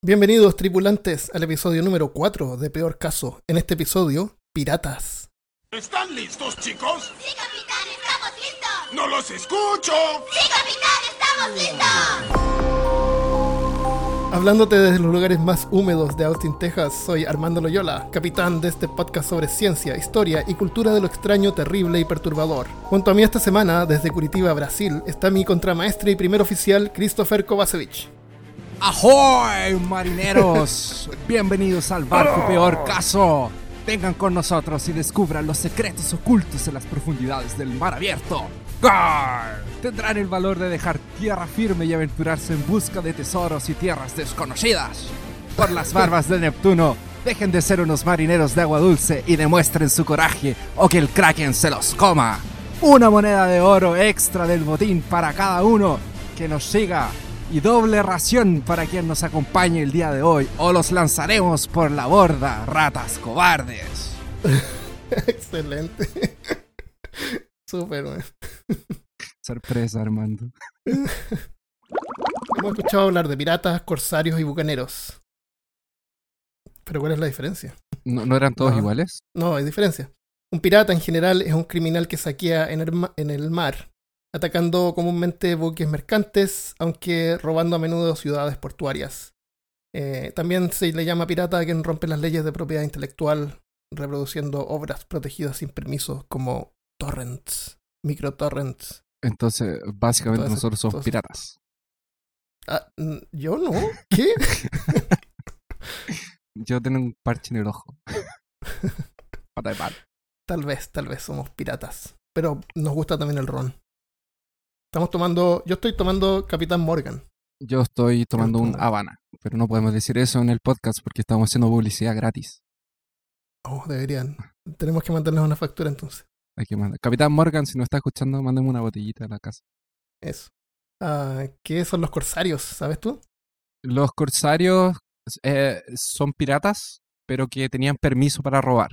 Bienvenidos tripulantes al episodio número 4 de Peor Caso. En este episodio, piratas. ¿Están listos, chicos? ¡Sí, capitán! ¡Estamos listos! ¡No los escucho! ¡Sí, capitán! ¡Estamos listos! Hablándote desde los lugares más húmedos de Austin, Texas, soy Armando Loyola, capitán de este podcast sobre ciencia, historia y cultura de lo extraño, terrible y perturbador. Junto a mí esta semana, desde Curitiba, Brasil, está mi contramaestre y primer oficial, Christopher Kovacevic. ¡Ahoy, marineros! Bienvenidos al barco peor caso. Vengan con nosotros y descubran los secretos ocultos en las profundidades del mar abierto. ¡Gar! Tendrán el valor de dejar tierra firme y aventurarse en busca de tesoros y tierras desconocidas. Por las barbas de Neptuno, dejen de ser unos marineros de agua dulce y demuestren su coraje o que el kraken se los coma. Una moneda de oro extra del botín para cada uno que nos siga y doble ración para quien nos acompañe el día de hoy o los lanzaremos por la borda, ratas cobardes. Excelente. Súper, man. Sorpresa, Armando. Hemos escuchado hablar de piratas, corsarios y bucaneros. Pero ¿cuál es la diferencia? ¿No, no eran todos No. iguales? No, hay diferencia. Un pirata en general es un criminal que saquea en el, ma- en el mar, atacando comúnmente buques mercantes, aunque robando a menudo ciudades portuarias. Eh, también se le llama pirata a quien rompe las leyes de propiedad intelectual, reproduciendo obras protegidas sin permiso como torrents, microtorrents. Entonces, básicamente Entonces- nosotros somos entonces- piratas. Ah, ¿Yo no? ¿Qué? Yo tengo un parche en el ojo. Pata de palo. Tal vez, tal vez somos piratas. Pero nos gusta también el ron. Estamos tomando. Yo estoy tomando Capitán Morgan. Yo estoy tomando un. Habana, pero no podemos decir eso en el podcast porque estamos haciendo publicidad gratis. Oh, deberían. Tenemos que mandarles una factura entonces. Hay que mandar. Capitán Morgan, si nos está escuchando, mándeme una botellita a la casa. Eso. Ah, ¿Qué son los corsarios? ¿Sabes tú? Los corsarios eh, son piratas, pero que tenían permiso para robar.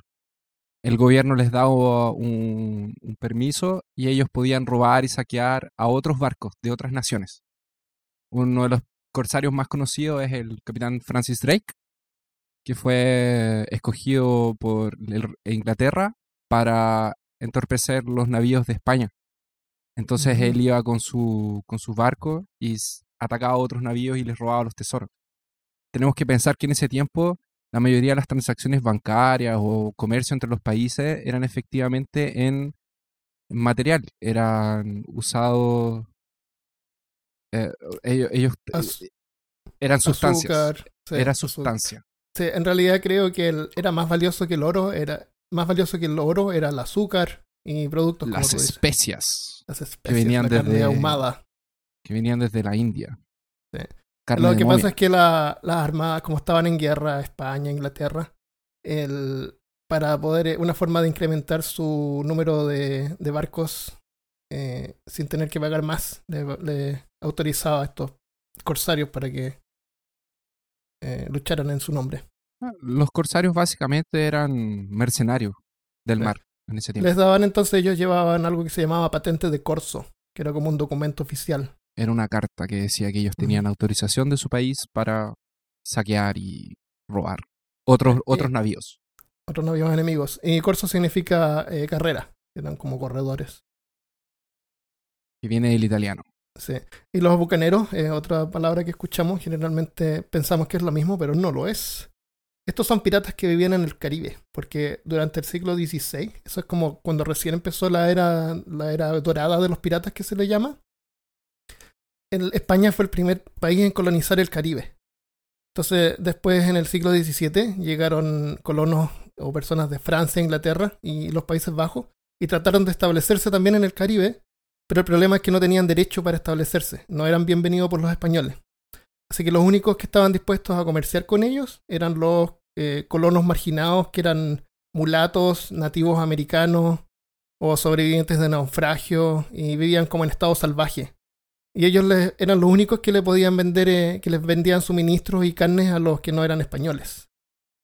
El gobierno les daba un, un permiso y ellos podían robar y saquear a otros barcos de otras naciones. Uno de los corsarios más conocidos es el capitán Francis Drake, que fue escogido por Inglaterra para entorpecer los navíos de España. Entonces él iba con su, con su barco y atacaba a otros navíos y les robaba los tesoros. Tenemos que pensar que en ese tiempo la mayoría de las transacciones bancarias o comercio entre los países eran efectivamente en material, eran usados, eh, ellos, ellos, eh, eran sustancias, Azúcar. sí, era sustancia. Sí, en realidad creo que el- era más valioso que el oro. Era más valioso que el oro era el azúcar y productos como Las dices. especias Las especies, venían la carne desde- ahumada. que venían desde la India. Sí. Carne Lo de que momia. pasa es que la- las armadas, como estaban en guerra, España, Inglaterra, el, para poder, eh, una forma de incrementar su número de, de barcos eh, sin tener que pagar más, le, le autorizaba a estos corsarios para que eh, lucharan en su nombre. Ah, Los corsarios básicamente eran mercenarios del Sí. mar en ese tiempo. Les daban entonces, ellos llevaban algo que se llamaba patente de corso, que era como un documento oficial. Era una carta que decía que ellos tenían autorización de su país para saquear y robar otros, Eh, otros eh, navíos. Otros navíos enemigos. Y corso significa eh, carrera, eran como corredores. Que viene del italiano. Sí. Y los bucaneros, es otra palabra que escuchamos, generalmente pensamos que es lo mismo, pero no lo es. Estos son piratas que vivían en el Caribe, porque durante el siglo XVI, eso es como cuando recién empezó la era, la era dorada de los piratas que se le llama, España fue el primer país en colonizar el Caribe. Entonces, después en el siglo XVII llegaron colonos o personas de Francia, Inglaterra y los Países Bajos y trataron de establecerse también en el Caribe, pero el problema es que no tenían derecho para establecerse, no eran bienvenidos por los españoles. Así que los únicos que estaban dispuestos a comerciar con ellos eran los eh, colonos marginados que eran mulatos, nativos americanos o sobrevivientes de naufragio y vivían como en estado salvaje. Y ellos les- eran los únicos que le podían vender, eh, que les vendían suministros y carnes a los que no eran españoles.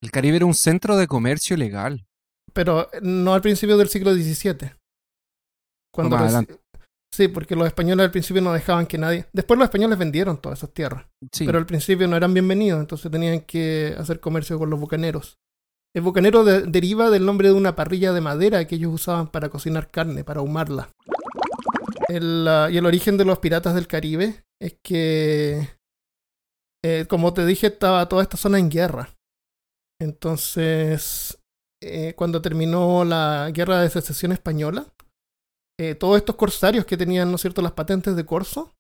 El Caribe era un centro de comercio legal. Pero no al principio del siglo XVII. Cuando más adelante. Sí, porque los españoles al principio no dejaban que nadie. Después los españoles vendieron todas esas tierras, Sí, pero al principio no eran bienvenidos, entonces tenían que hacer comercio con los bucaneros. El bucanero de- deriva del nombre de una parrilla de madera que ellos usaban para cocinar carne, para ahumarla. Y el origen de los piratas del Caribe es que, eh, como te dije, estaba toda esta zona en guerra. Entonces, eh, cuando terminó la guerra de secesión española, eh, todos estos corsarios que tenían, ¿no cierto?, las patentes de corso,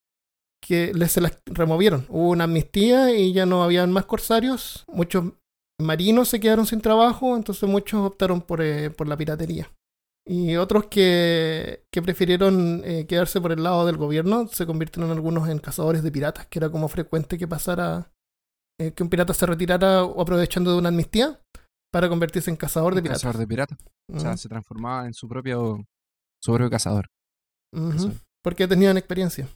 que les, se las removieron. Hubo una amnistía y ya no habían más corsarios. Muchos marinos se quedaron sin trabajo, entonces muchos optaron por, por la piratería. Y otros que, que prefirieron eh, quedarse por el lado del gobierno se convirtieron algunos en cazadores de piratas, que era como frecuente que pasara eh, que un pirata se retirara o aprovechando de una amnistía para convertirse en cazador de piratas. cazador de piratas. O sea, se transformaba en su propio, su propio cazador. ujú, eso. Porque tenían experiencia.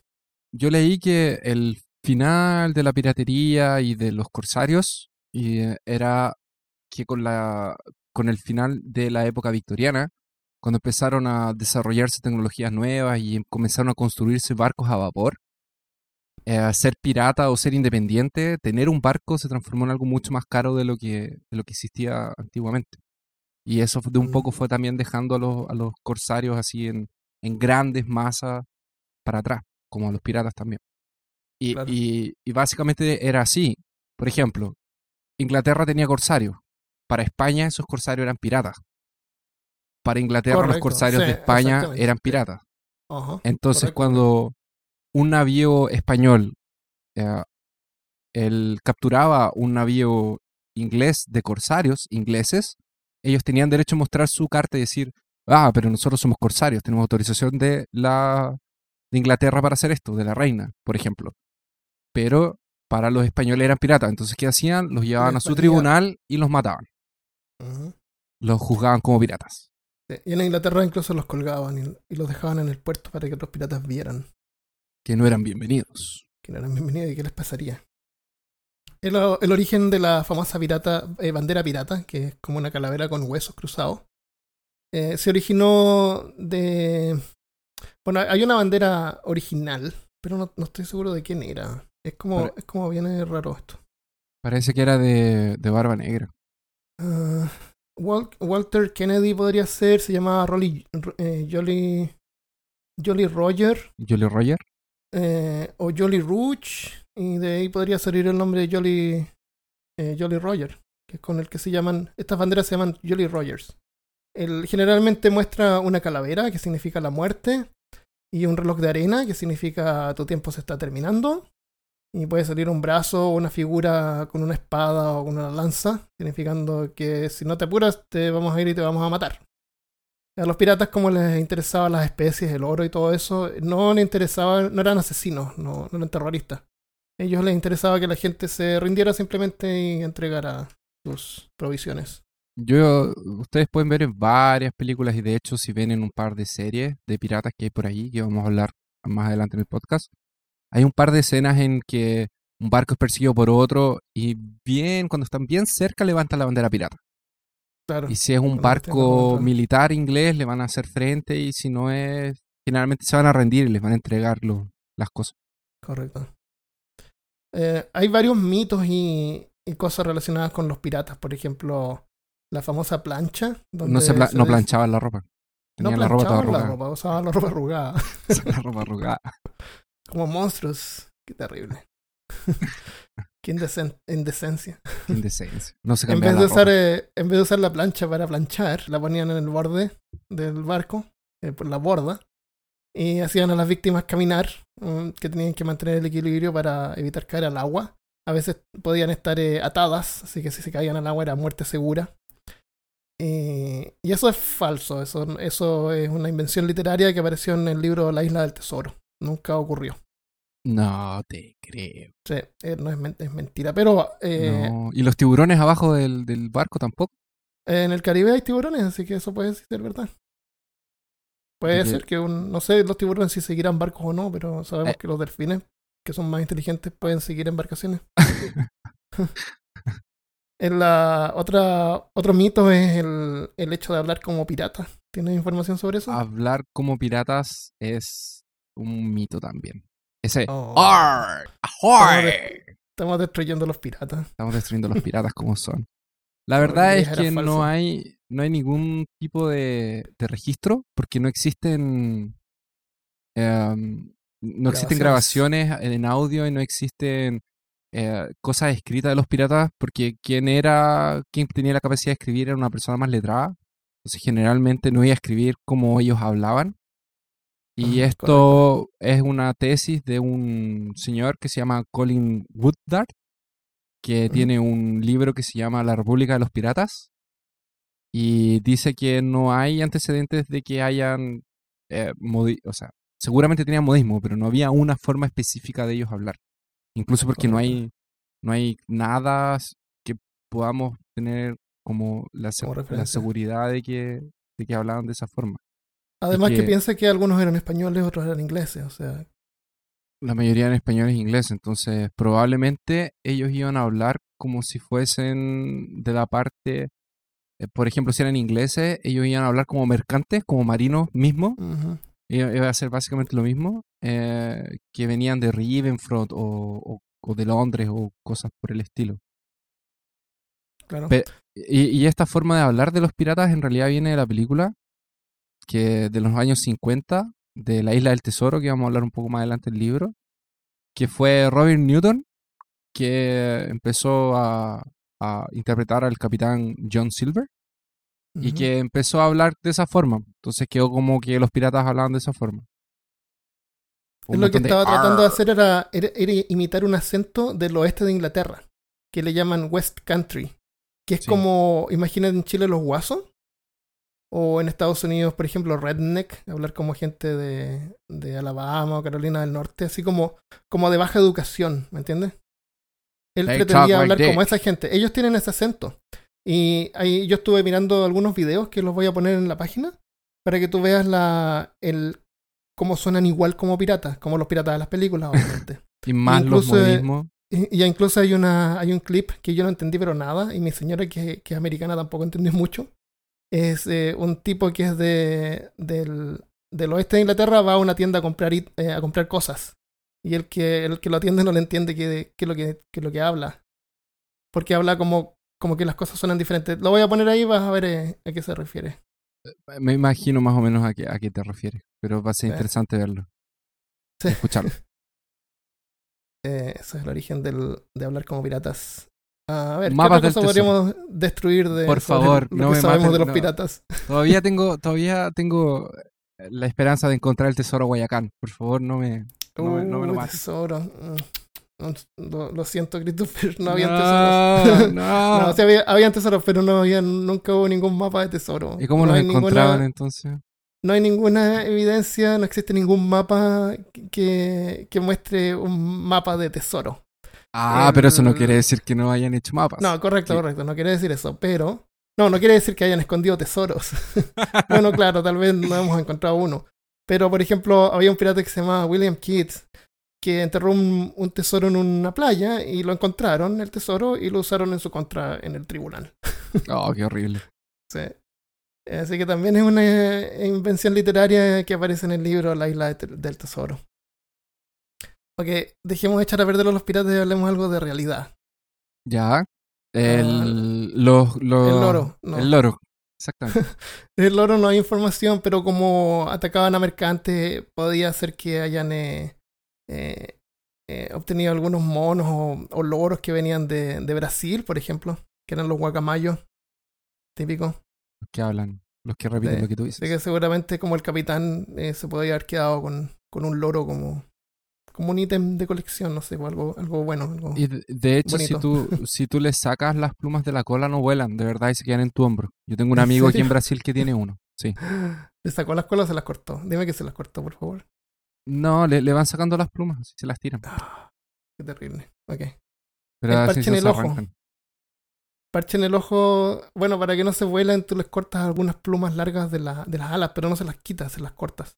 Yo leí que el final de la piratería y de los corsarios y, eh, era que con la con el final de la época victoriana, cuando empezaron a desarrollarse tecnologías nuevas y comenzaron a construirse barcos a vapor, eh, ser pirata o ser independiente, tener un barco se transformó en algo mucho más caro de lo que, de lo que existía antiguamente. Y eso de un poco Mm. fue también dejando a los, a los corsarios así en, en grandes masas para atrás, como a los piratas también. Y, Claro. y- y básicamente era así. Por ejemplo, Inglaterra tenía corsarios. Para España esos corsarios eran piratas. Para Inglaterra los corsarios sí, de España eran piratas. Ajá. Entonces, correcto. cuando un navío español eh, él capturaba un navío inglés de corsarios ingleses, ellos tenían derecho a mostrar su carta y decir, ah, pero nosotros somos corsarios, tenemos autorización de la de Inglaterra para hacer esto, de la reina, por ejemplo. Pero para los españoles eran piratas, entonces ¿qué hacían? Los llevaban a su tribunal y los mataban, los juzgaban como piratas. Sí, Y en Inglaterra incluso los colgaban y, y los dejaban en el puerto para que otros piratas vieran que no eran bienvenidos. que no eran bienvenidos y qué les pasaría. El, el origen de la famosa pirata, eh, bandera pirata, que es como una calavera con huesos cruzados, eh, se originó de... Bueno, hay una bandera original, pero no, no estoy seguro de quién era. Es como, es como viene raro esto. Parece que era de, de Barba Negra. Ah, Wal- Walter Kennedy podría ser, se llamaba Rolly, eh, Jolly, Jolly Roger Jolly Roger. eh, o Jolly Rouge, y de ahí podría salir el nombre de Jolly, eh, Jolly Roger, que es con el que se llaman, estas banderas se llaman Jolly Rogers. El, generalmente muestra una calavera, que significa la muerte, y un reloj de arena, que significa tu tiempo se está terminando. Y puede salir un brazo o una figura con una espada o con una lanza, significando que si no te apuras te vamos a ir y te vamos a matar. A los piratas, como les interesaban las especies, el oro y todo eso, no les interesaba, no eran asesinos, no, no eran terroristas. A ellos les interesaba que la gente se rindiera simplemente y entregara sus provisiones. Yo, ustedes pueden ver en varias películas y de hecho si ven en un par de series de piratas que hay por ahí, que vamos a hablar más adelante en el podcast, hay un par de escenas en que un barco es perseguido por otro y bien, cuando están bien cerca levantan la bandera pirata. Claro. Y si es un barco militar inglés le van a hacer frente y si no es, generalmente se van a rendir y les van a entregar lo- las cosas. Correcto. Eh, hay varios mitos y, y cosas relacionadas con los piratas. Por ejemplo, la famosa plancha. Donde No, se pla- no planchaban la ropa. No Tenían la ropa toda planchaban la arrugada. ropa, usaban la ropa arrugada. la ropa arrugada. Como monstruos. Qué terrible. Qué indecen- indecencia. Qué indecencia. No se En vez, de usar, eh, en vez de usar la plancha para planchar, la ponían en el borde del barco, eh, por la borda, y hacían a las víctimas caminar, mm, que tenían que mantener el equilibrio para evitar caer al agua. A veces podían estar eh, atadas, así que si se caían al agua era muerte segura. Y eso es falso, eso, eso es una invención literaria que apareció en el libro La isla del tesoro. Nunca ocurrió. No te creo. Sí, eh, no es, men- es mentira. Pero eh, No. Y los tiburones abajo del, del barco tampoco. En el Caribe hay tiburones, así que eso puede ser verdad. Puede Porque- ser que un, no sé los tiburones si seguirán barcos o no, pero sabemos Eh. que los delfines, que son más inteligentes, pueden seguir embarcaciones. en la otra otro mito es el, el hecho de hablar como pirata. ¿Tienes información sobre eso? Hablar como piratas es un mito también. Ese Oh. ¡Arr! ¡Ahoy! Estamos destruyendo los piratas. Estamos destruyendo los piratas como son. La verdad es que no hay, no hay ningún tipo de, de registro porque no existen em, no existen Grabaciones. grabaciones en audio y no existen eh, cosas escritas de los piratas porque quien era quien tenía la capacidad de escribir era una persona más letrada. Entonces generalmente no iba a escribir como ellos hablaban. Y esto es una tesis de un señor que se llama Colin Woodard, que tiene un libro que se llama La República de los Piratas. Y dice que no hay antecedentes de que hayan, eh, modi- o sea, seguramente tenían modismo, pero no había una forma específica de ellos hablar. Incluso porque no hay, no hay nada que podamos tener como la, Como la seguridad de que, de que hablaban de esa forma. Además que que- piensa que algunos eran españoles, otros eran ingleses. O sea, La mayoría en español es inglés, entonces probablemente ellos iban a hablar como si fuesen de la parte, eh, por ejemplo, si eran ingleses, ellos iban a hablar como mercantes, como marinos mismos, iba iba a ser básicamente lo mismo, eh, que venían de Rivenfront o, o- o de Londres o cosas por el estilo. claro. Pe- Y, y esta forma de hablar de los piratas en realidad viene de la película, que de los años 50, de la Isla del Tesoro, que vamos a hablar un poco más adelante del libro, que fue Robin Newton, que empezó a, a interpretar al capitán John Silver y que empezó a hablar de esa forma. Entonces quedó como que los piratas hablaban de esa forma. Un lo que de estaba tratando de hacer era, era- era imitar un acento del oeste de Inglaterra, que le llaman West Country, que es Sí. como, imaginen en Chile los guasos, o en Estados Unidos, por ejemplo, redneck, hablar como gente de, de Alabama o Carolina del Norte, así como, como de baja educación, ¿me entiendes? Él They pretendía like hablar como esa gente. Ellos tienen ese acento. Y ahí yo estuve mirando algunos videos que los voy a poner en la página para que tú veas la, el, cómo suenan igual como piratas, como los piratas de las películas, obviamente. Y más los incluso, eh, modismos. y, y ya incluso hay, una, hay un clip que yo no entendí pero nada, y mi señora que, que es americana tampoco entendió mucho. Es eh, un tipo que es de, del, del oeste de Inglaterra, va a una tienda a comprar, eh, a comprar cosas. Y el que, el que lo atiende no le entiende qué es lo que, lo que habla. Porque habla como, como que las cosas suenan diferentes. Lo voy a poner ahí, vas a ver eh, a qué se refiere. Me imagino más o menos a qué, a qué te refieres, pero va a ser interesante verlo. Sí. Escucharlo. Ese es el origen del, de hablar como piratas. A ver, ¿qué Mapas otra del cosa podríamos destruir de Por favor, lo no que me sabemos maten, de los no. piratas? Todavía tengo, todavía tengo la esperanza de encontrar el tesoro Guayacán. Por favor, no me, no me, no me lo Uy, mates. tesoro. Mm. Lo, lo siento, Christopher, no habían tesoros. No, No, sí había, habían tesoros, pero no había, nunca hubo ningún mapa de tesoro. ¿Y cómo los encontraban Ninguna, entonces? no hay ninguna evidencia, no existe ningún mapa que, que muestre un mapa de tesoro. Ah, El- pero eso no quiere decir que no hayan hecho mapas. No, correcto, Sí. correcto, no quiere decir eso, pero... No, no quiere decir que hayan escondido tesoros. bueno, claro, tal vez no hemos encontrado uno. Pero, por ejemplo, había un pirata que se llamaba William Kidd, que enterró un, un tesoro en una playa y lo encontraron, el tesoro, y lo usaron en su contra en el tribunal. Oh, qué horrible. Sí. Así que también es una eh, invención literaria que aparece en el libro La isla del tesoro. Ok, dejemos de echar a perder a los piratas y hablemos algo de realidad. Ya. El, los, los- Ah, El loro, no. El loro. Exactamente. El loro no hay información, pero como atacaban a mercantes, podía ser que hayan eh, eh, eh, obtenido algunos monos o, o loros que venían de, de Brasil, por ejemplo, que eran los guacamayos típicos. los que hablan. Los que repiten lo que tú dices. Así que seguramente como el capitán se podía haber quedado con, con un loro como, como un ítem de colección, no sé, o algo, algo bueno. Algo... Y de, hecho, si tú, si tú le sacas las plumas de la cola, no vuelan, de verdad, y se quedan en tu hombro. Yo tengo un ¿En amigo aquí en? Brasil que tiene uno. Sí. ¿Le sacó las colas o se las cortó? Dime que se las cortó, por favor. No, le, le van sacando las plumas, se las tiran. Ah, qué terrible. Ok. Pero el así parche en el ojo. arrancan. Parche en el ojo, bueno, para que no se vuelen, tú les cortas algunas plumas largas de, la, de las alas, pero no se las quitas, se las cortas.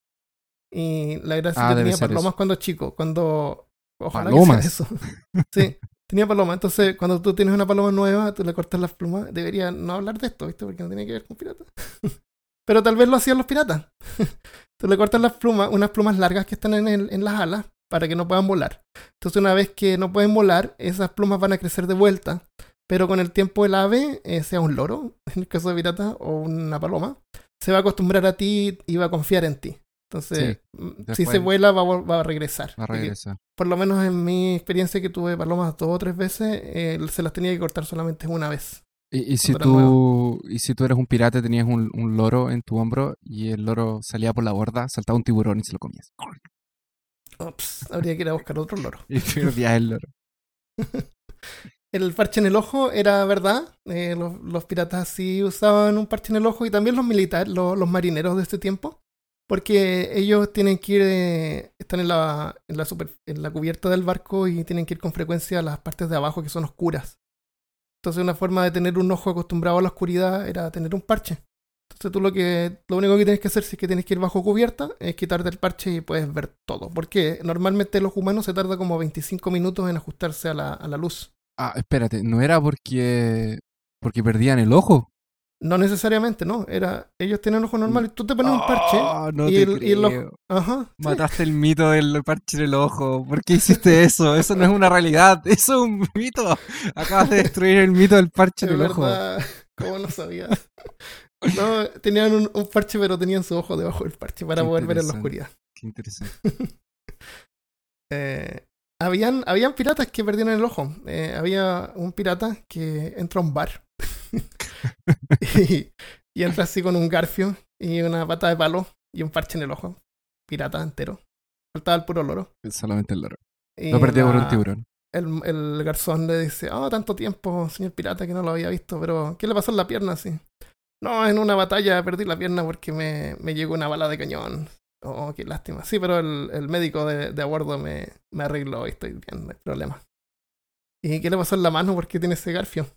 Y la gracia Ah, que tenía palomas eso. cuando chico, cuando... Ojalá ¿Palomas? que sea eso. sí, tenía palomas. Entonces, cuando tú tienes una paloma nueva, tú le cortas las plumas. Debería no hablar de esto, ¿viste? Porque no tiene que ver con piratas. pero tal vez lo hacían los piratas. Tú le cortas las plumas, unas plumas largas que están en, el- en las alas para que no puedan volar. Entonces una vez que no pueden volar, esas plumas van a crecer de vuelta. Pero con el tiempo el ave, eh, sea un loro, en el caso de pirata, o una paloma, se va a acostumbrar a ti y va a confiar en ti. Entonces, mm, si se vuela, va, va a regresar. Va a regresar. por lo menos en mi experiencia que tuve palomas dos o tres veces, eh, se las tenía que cortar solamente una vez. Y, y si tú, y si tú eres un pirata, tenías un, un loro en tu hombro y el loro salía por la borda, saltaba un tiburón y se lo comías. Ops, habría que ir a buscar otro loro. Y perdías el loro. El parche en el ojo era verdad. eh, los, los piratas sí usaban un parche en el ojo y también los militares, los, los marineros de este tiempo. Porque ellos tienen que ir, eh, están en la, en, la en la cubierta del barco y tienen que ir con frecuencia a las partes de abajo que son oscuras. Entonces una forma de tener un ojo acostumbrado a la oscuridad era tener un parche. Entonces tú lo que lo único que tienes que hacer si es que tienes que ir bajo cubierta es quitarte el parche y puedes ver todo. Porque normalmente los humanos se tarda como 25 minutos en ajustarse a la, a la luz. Ah, espérate, no era porque porque perdían el ojo. No necesariamente, no. Era, ellos tienen ojo normal y tú te pones un parche. Ah, no y te el- y el ojo-. Ajá. sí. Mataste el mito del parche en el ojo. ¿Por qué hiciste eso? Eso no es una realidad. Eso es un mito. Acabas de destruir el mito del parche De en el ojo. ¿cómo no sabía? No, tenían un, un parche, pero tenían su ojo debajo del parche para Qué poder ver en la oscuridad. Qué interesante. Eh, habían, habían piratas que perdieron el ojo. Eh, había un pirata que entra a un bar y, y entra así con un garfio y una pata de palo y un parche en el ojo. Pirata entero. Faltaba el puro loro. Solamente el loro. Y Lo perdió por un tiburón. el, el garzón le dice, oh, tanto tiempo, señor pirata, que no lo había visto, pero ¿qué le pasó en la pierna así? No, en una batalla perdí la pierna porque me, me llegó una bala de cañón. Oh, qué lástima. Sí, pero el, el médico de, de a bordo me, me arregló y estoy bien, no hay problema. ¿Y qué le pasó en la mano? ¿Por qué tiene ese garfio?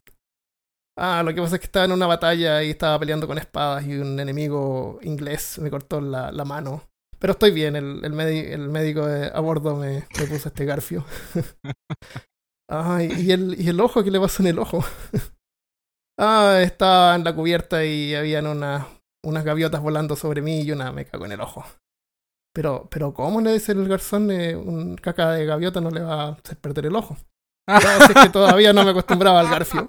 Ah, lo que pasa es que estaba en una batalla y estaba peleando con espadas y un enemigo inglés me cortó la, la mano. Pero estoy bien, el, el, el médico de a bordo me, me puso este garfio. Ay, y el, y el ojo, ¿qué le pasó en el ojo? ah, estaba en la cubierta y habían unas, unas gaviotas volando sobre mí y una me cagó en el ojo. Pero, pero ¿cómo le dice el garzón? Eh, un caca de gaviota no le va a hacer perder el ojo. Si es que todavía no me acostumbraba al garfio.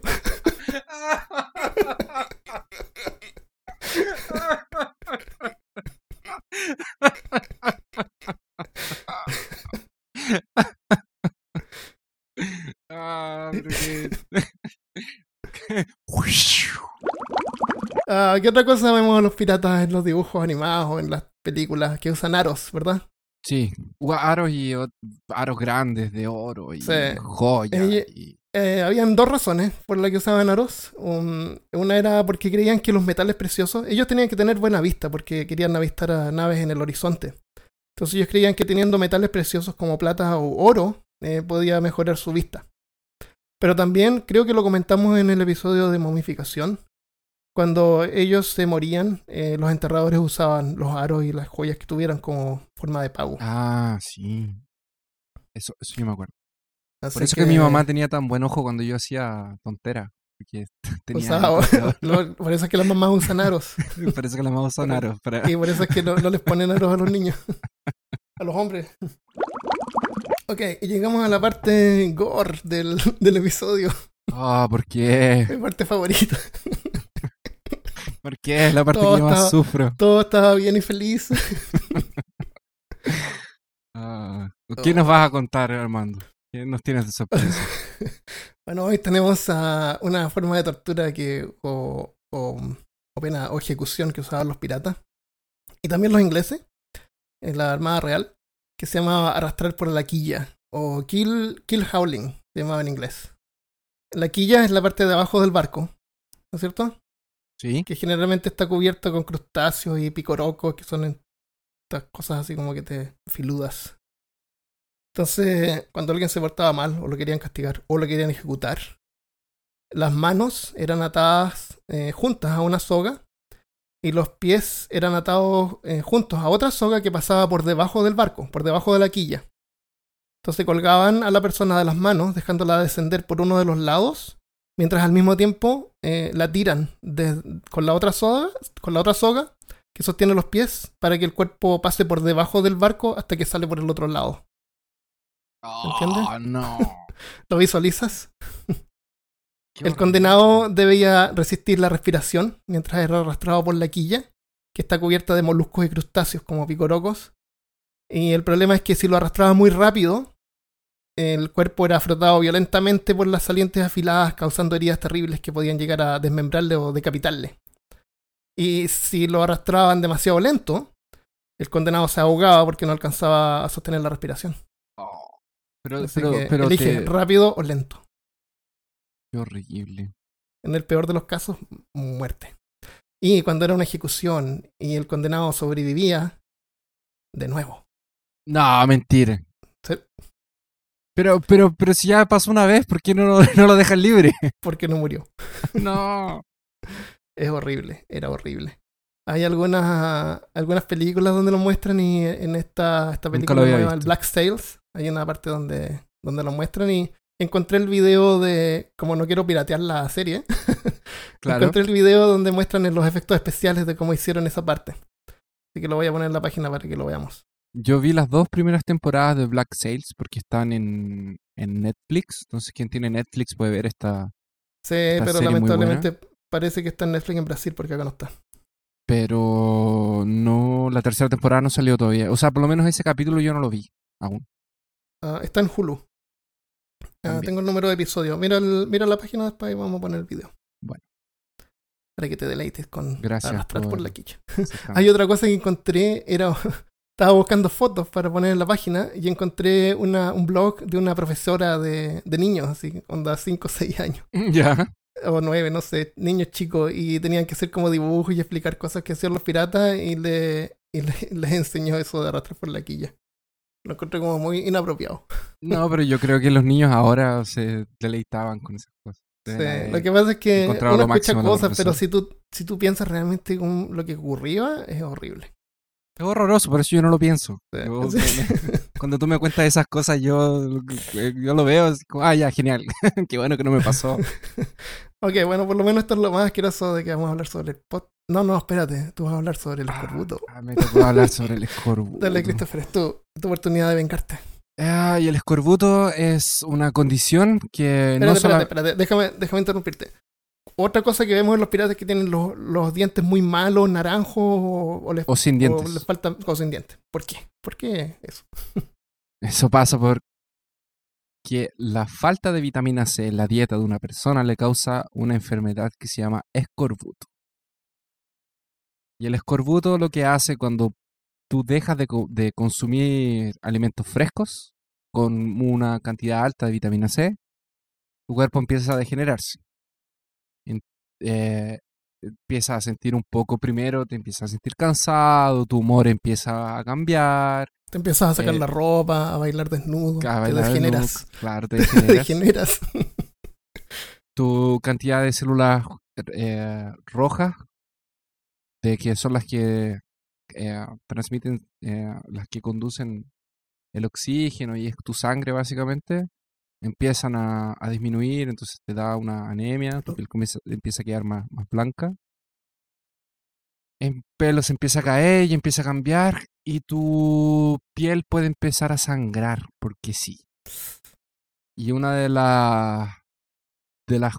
Ah, Ah, ¿Qué otra cosa vemos a los piratas en los dibujos animados o en las películas que usan aros, verdad? Sí, aros y aros grandes de oro y Sí. joyas. Y- Eh, habían dos razones por las que usaban aros. Una era porque creían que los metales preciosos, ellos tenían que tener buena vista porque querían avistar a naves en el horizonte. Entonces ellos creían que teniendo metales preciosos como plata o oro eh, podía mejorar su vista. Pero también creo que lo comentamos en el episodio de momificación. Cuando ellos se morían, eh, los enterradores usaban los aros y las joyas que tuvieran como forma de pago. Ah, sí. Eso, eso yo me acuerdo. Así Por eso que... mi mamá tenía tan buen ojo cuando yo hacía tontera. Porque tenía lo- por eso es que las mamás usan aros. Por eso que las mamás son aros. para- Y por eso es que no, no les ponen aros a los niños. A los hombres. Ok, y llegamos a la parte gore del, del episodio. Ah, ¿por qué? Mi parte favorita. ¿Por qué? Es la parte Todo que yo más estaba- sufro. Todo estaba bien y feliz. Ah, ¿Qué nos vas a contar, Armando? ¿Qué nos tienes de sorpresa? Bueno, hoy tenemos una forma de tortura que o, o, o pena o ejecución que usaban los piratas y también los ingleses en la Armada Real que se llamaba arrastrar por la quilla o kill, kill howling se llamaba en inglés. La quilla es la parte de abajo del barco, ¿no es cierto? ¿Sí? Que generalmente está cubierta con crustáceos y picorocos que son estas cosas así como que te filudas. Entonces, cuando alguien se portaba mal o lo querían castigar o lo querían ejecutar, las manos eran atadas eh, juntas a una soga y los pies eran atados eh, juntos a otra soga que pasaba por debajo del barco, por debajo de la quilla. Entonces colgaban a la persona de las manos, dejándola descender por uno de los lados, mientras al mismo tiempo eh, la tiran de- con la otra soga, con la otra soga que sostiene los pies para que el cuerpo pase por debajo del barco hasta que sale por el otro lado. ¿Entiendes? Oh, no. ¿Lo visualizas? El condenado debía resistir la respiración mientras era arrastrado por la quilla, que está cubierta de moluscos y crustáceos como picorocos. Y el problema es que si lo arrastraba muy rápido, el cuerpo era frotado violentamente por las salientes afiladas, causando heridas terribles que podían llegar a desmembrarle o decapitarle. Y si lo arrastraban demasiado lento, el condenado se ahogaba porque no alcanzaba a sostener la respiración. Pero, pero, elige te- rápido o lento. Qué horrible. En el peor de los casos, muerte. Y cuando era una ejecución y el condenado sobrevivía, de nuevo. No, mentira. Sí. Pero, pero, pero si ya pasó una vez, ¿por qué no, no lo dejan libre? Porque no murió. No. Es horrible, era horrible. Hay algunas, algunas películas donde lo muestran y en esta, esta película el visto. Black Sails, hay una parte donde, donde lo muestran y encontré el video de, como no quiero piratear la serie, Claro. encontré el video donde muestran los efectos especiales de cómo hicieron esa parte. Así que lo voy a poner en la página para que lo veamos. Yo vi las dos primeras temporadas de Black Sails porque están en, en Netflix. Entonces, quien tiene Netflix puede ver esta. Sí, Esta pero serie lamentablemente parece que está en Netflix en Brasil porque acá no está. Pero no, la tercera temporada no salió todavía. O sea, por lo menos ese capítulo yo no lo vi aún. Ah, está en Hulu. Ah, tengo el número de episodio. Mira, el- mira la página después y vamos a poner el video. Bueno. Para que te deleites con Gracias arrastrar por por- la. Exactamente. Hay otra cosa que encontré, era estaba buscando fotos para poner en la página y encontré una, un blog de una profesora de, de niños, así, onda 5 o 6 años, Ya. O 9, no sé, niños chicos, y tenían que hacer como dibujos y explicar cosas que hacían los piratas y, le, y le- les enseñó eso de arrastrar por la quilla. Lo encontré como muy inapropiado. No, pero yo creo que los niños ahora se deleitaban con esas cosas. Sí, haber Lo que pasa es que uno escucha cosas, pero si tú, si tú piensas realmente con lo que ocurría, es horrible. Es horroroso, por eso yo no lo pienso. Sí. Yo- cuando tú me cuentas esas cosas, yo, yo lo veo así como, ah, ya, genial. Qué bueno que no me pasó. Ok, bueno, por lo menos esto es lo más asqueroso de que vamos a hablar sobre el pot. No, no, espérate, tú vas a hablar sobre el escorbuto. Ah, me tocó hablar sobre el escorbuto. Dale, Christopher, es tu, tu oportunidad de vengarte. Ah, y el escorbuto es una condición que Espérate, no espérate, solo... espérate, déjame, déjame interrumpirte. Otra cosa que vemos en los piratas es que tienen los, los dientes muy malos, naranjos, o, o les, O sin o dientes. les faltan cosas sin dientes. ¿Por qué? ¿Por qué eso? Eso pasa por que la falta de vitamina C en la dieta de una persona le causa una enfermedad que se llama escorbuto. Y el escorbuto lo que hace cuando tú dejas de, co- de consumir alimentos frescos con una cantidad alta de vitamina C, tu cuerpo empieza a degenerarse. En- eh, empieza a sentir un poco primero, te empieza a sentir cansado, tu humor empieza a cambiar, Te empiezas a sacar Eh, la ropa, a bailar desnudo, a te degeneras. desnudo, Claro, te degeneras. tu cantidad de células eh, rojas, de que son las que eh, transmiten, eh, las que conducen el oxígeno y es tu sangre básicamente, empiezan a, a disminuir, entonces te da una anemia, tu piel comienza, empieza a quedar más, más blanca. El pelo se empieza a caer y empieza a cambiar y tu piel puede empezar a sangrar, porque sí. Y una de las de las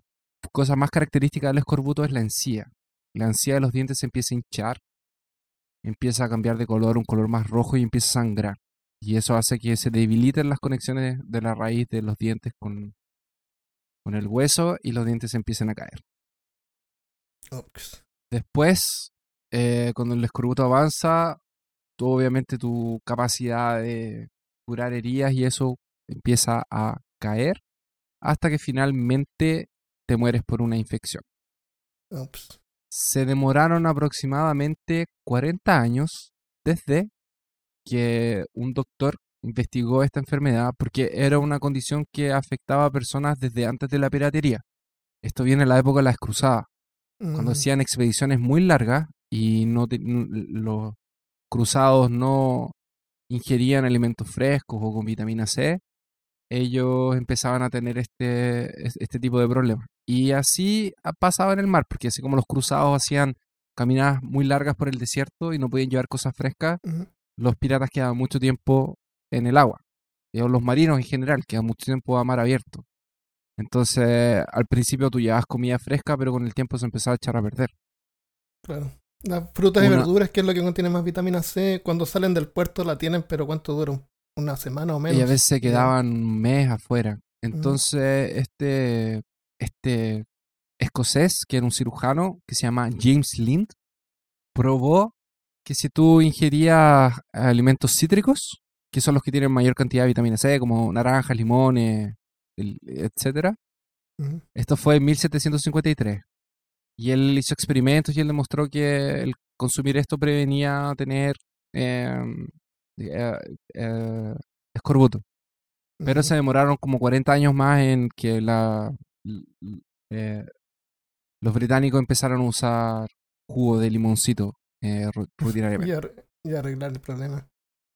cosas más características del escorbuto es la encía. La encía de los dientes se empieza a hinchar, empieza a cambiar de color, un color más rojo y empieza a sangrar. Y eso hace que se debiliten las conexiones de la raíz de los dientes con, con el hueso y los dientes empiezan a caer. Después, eh, cuando el escorbuto avanza, tú, obviamente tu capacidad de curar heridas y eso empieza a caer hasta que finalmente te mueres por una infección. Se demoraron aproximadamente 40 años desde que un doctor investigó esta enfermedad porque era una condición que afectaba a personas desde antes de la piratería. Esto viene en la época de las cruzadas cuando Mm. hacían expediciones muy largas y no te- los cruzados no ingerían alimentos frescos o con vitamina C, ellos empezaban a tener este, es- este tipo de problemas. Y así pasaba en el mar, porque así como los cruzados hacían caminadas muy largas por el desierto y no podían llevar cosas frescas. Los piratas quedaban mucho tiempo en el agua. Y o los marinos en general quedan mucho tiempo a mar abierto. Entonces, al principio tú llevabas comida fresca, pero con el tiempo se empezaba a echar a perder. Claro. Las frutas y verduras, que es lo que contiene más vitamina C, cuando salen del puerto la tienen, pero ¿cuánto dura? Un- ¿Una semana o menos? Y a veces se quedaban un mes afuera. Entonces, este, este escocés, que era un cirujano, que se llama James Lind, probó que si tú ingerías alimentos cítricos, que son los que tienen mayor cantidad de vitamina C, como naranjas, limones, etcétera, Ujú. esto fue en 1753. Y él hizo experimentos y él demostró que el consumir esto prevenía tener em, eh, eh, escorbuto. Pero se demoraron como 40 años más en que la, eh, los británicos empezaron a usar jugo de limoncito eh, ru- rutinariamente. Y, ar- y arreglar el problema.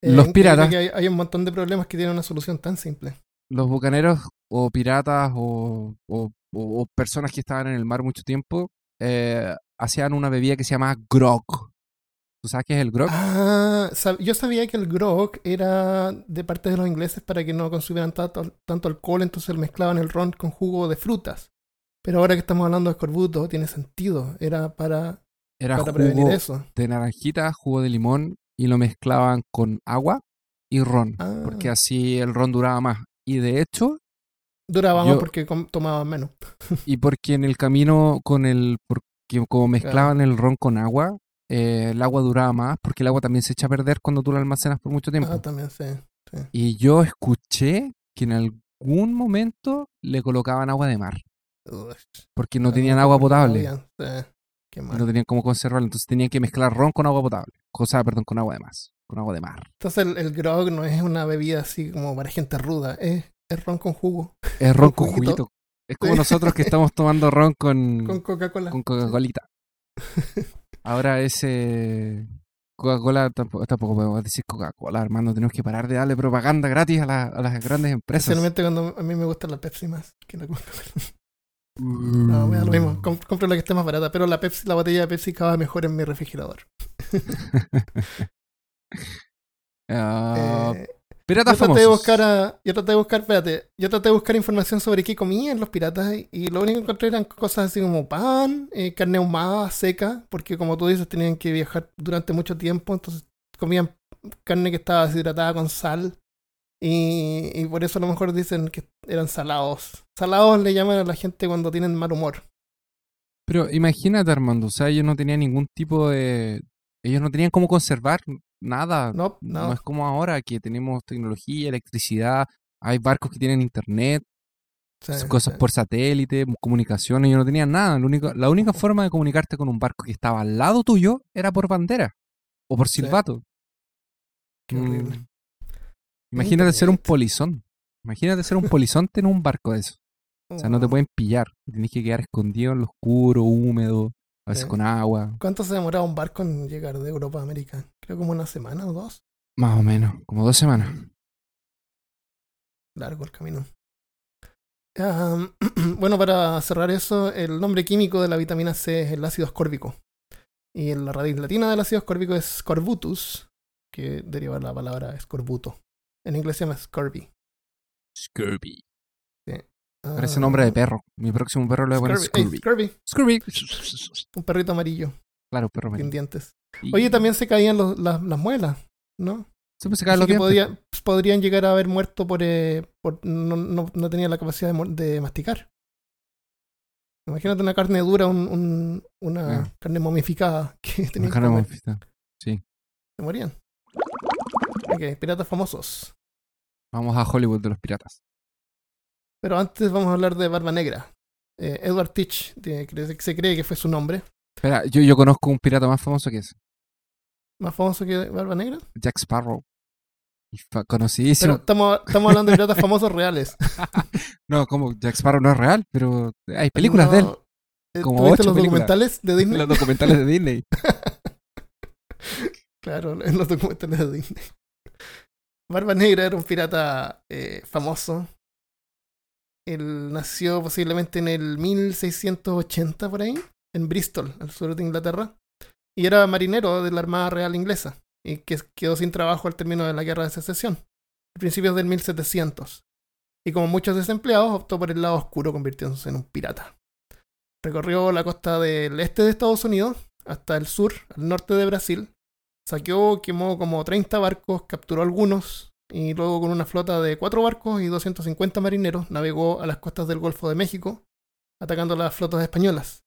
Los increíble piratas- hay, hay un montón de problemas que tienen una solución tan simple. Los bucaneros o piratas o, o- o- o personas que estaban en el mar mucho tiempo eh, hacían una bebida que se llama grog. ¿Tú sabes qué es el grog? Ah, sab- yo sabía que el grog era de parte de los ingleses para que no consumieran tanto, tanto alcohol, entonces mezclaban el ron con jugo de frutas. Pero ahora que estamos hablando de escorbuto, tiene sentido. Era para, Era para prevenir jugo eso. de naranjita, jugo de limón y lo mezclaban con agua y ron, Ah. porque así el ron duraba más. Y de hecho, Duraba más porque tomaban menos. y porque en el camino con el, porque como mezclaban el ron con agua, eh, el agua duraba más, porque el agua también se echa a perder cuando tú la almacenas por mucho tiempo. Ah, también sé. Y yo escuché que en algún momento le colocaban agua de mar, porque no tenían agua potable. Sí. Qué mal. no tenían cómo conservarlo, entonces tenían que mezclar ron con agua potable. Cosa, perdón, con agua de más, con agua de mar. Entonces el, el grog no es una bebida así como para gente ruda, es, es ron con jugo, Es ron Con con juguito. Es como Sí. nosotros que estamos tomando ron con, con Coca-Cola. Con Coca-Colita. Ahora ese Coca-Cola tampoco, tampoco podemos decir Coca-Cola, hermano. Tenemos que parar de darle propaganda gratis a, la- a las grandes empresas. Especialmente cuando a mí me gusta la Pepsi más que la Coca-Cola. No, me da lo mismo. Com- compro la que esté más barata, pero la Pepsi, la botella de Pepsi acaba mejor en mi refrigerador. Ah, Eh, piratas yo traté de buscar a- yo traté de buscar, espérate, yo traté de buscar información sobre qué comían los piratas y, y lo único que encontré eran cosas así como pan, eh, carne ahumada, seca, porque como tú dices tenían que viajar durante mucho tiempo, entonces comían carne que estaba deshidratada con sal y, y por eso a lo mejor dicen que eran salados. Salados le llaman a la gente cuando tienen mal humor. Pero imagínate, Armando, o sea, ellos no tenían ningún tipo de... Ellos no tenían cómo conservar nada. No, No no. es como ahora que tenemos tecnología, electricidad, hay barcos que tienen internet, Sí, cosas sí. por satélite, comunicación, ellos no tenían nada. Lo único, la única forma de comunicarte con un barco que estaba al lado tuyo era por bandera o por Sí. silbato. Qué horrible. Mm. Imagínate ser un polizón. Imagínate ser un polizonte en un barco de eso. O sea, no te Oh. pueden pillar. Tienes que quedar escondido en lo oscuro, húmedo, a veces con agua. ¿Cuánto se demoraba un barco en llegar de Europa a América? Creo como una semana o dos. Más o menos, como dos semanas. Largo el camino. Am, bueno, para cerrar eso, el nombre químico de la vitamina C es el ácido ascórbico. Y la raíz latina del ácido ascórbico es scorbutus, que deriva de la palabra escorbuto. En inglés se llama scurvy. Scurvy. Ah, Parece nombre de perro. Mi próximo perro le voy a poner Scurvy. Scurvy. Scurvy, Scurvy. un perrito amarillo, Claro, perro sin amarillo. dientes. Y- Oye, también se caían los- las, las muelas, ¿no? Sí, pues se Así los que dientes. podía- podrían llegar a haber muerto por, eh, por no, no, no tenía la capacidad de, masticar. Imagínate una carne dura, un, un- una Ah. carne momificada que Una carne comer. mofita. Se morían. Ok, piratas famosos. Vamos a Hollywood de los piratas. Pero antes vamos a hablar de Barba Negra. Eh, Edward Teach, de- que se cree que fue su nombre. Espera, yo, yo conozco un pirata más famoso que es Más famoso que Barba Negra. Jack Sparrow. Fa- Pero conocidísimo. estamos, estamos hablando de piratas famosos reales. No, como Jack Sparrow no es real, pero hay películas de él. Eh, Como ¿Tuviste ocho los películas. documentales de Disney? Los documentales de Disney. Claro, en los documentales de Disney. Barba Negra era un pirata eh, famoso. Él nació posiblemente en el 1680 por ahí, en Bristol, al sur de Inglaterra. y era marinero de la Armada Real Inglesa, y que quedó sin trabajo al término de la Guerra de Secesión, a principios del 1700. Y como muchos desempleados, optó por el lado oscuro, convirtiéndose en un pirata. Recorrió la costa del este de Estados Unidos hasta el sur, al norte de Brasil. Saqueó, quemó como 30 barcos, capturó algunos y luego con una flota de 4 barcos y 250 marineros navegó a las costas del Golfo de México, atacando las flotas españolas.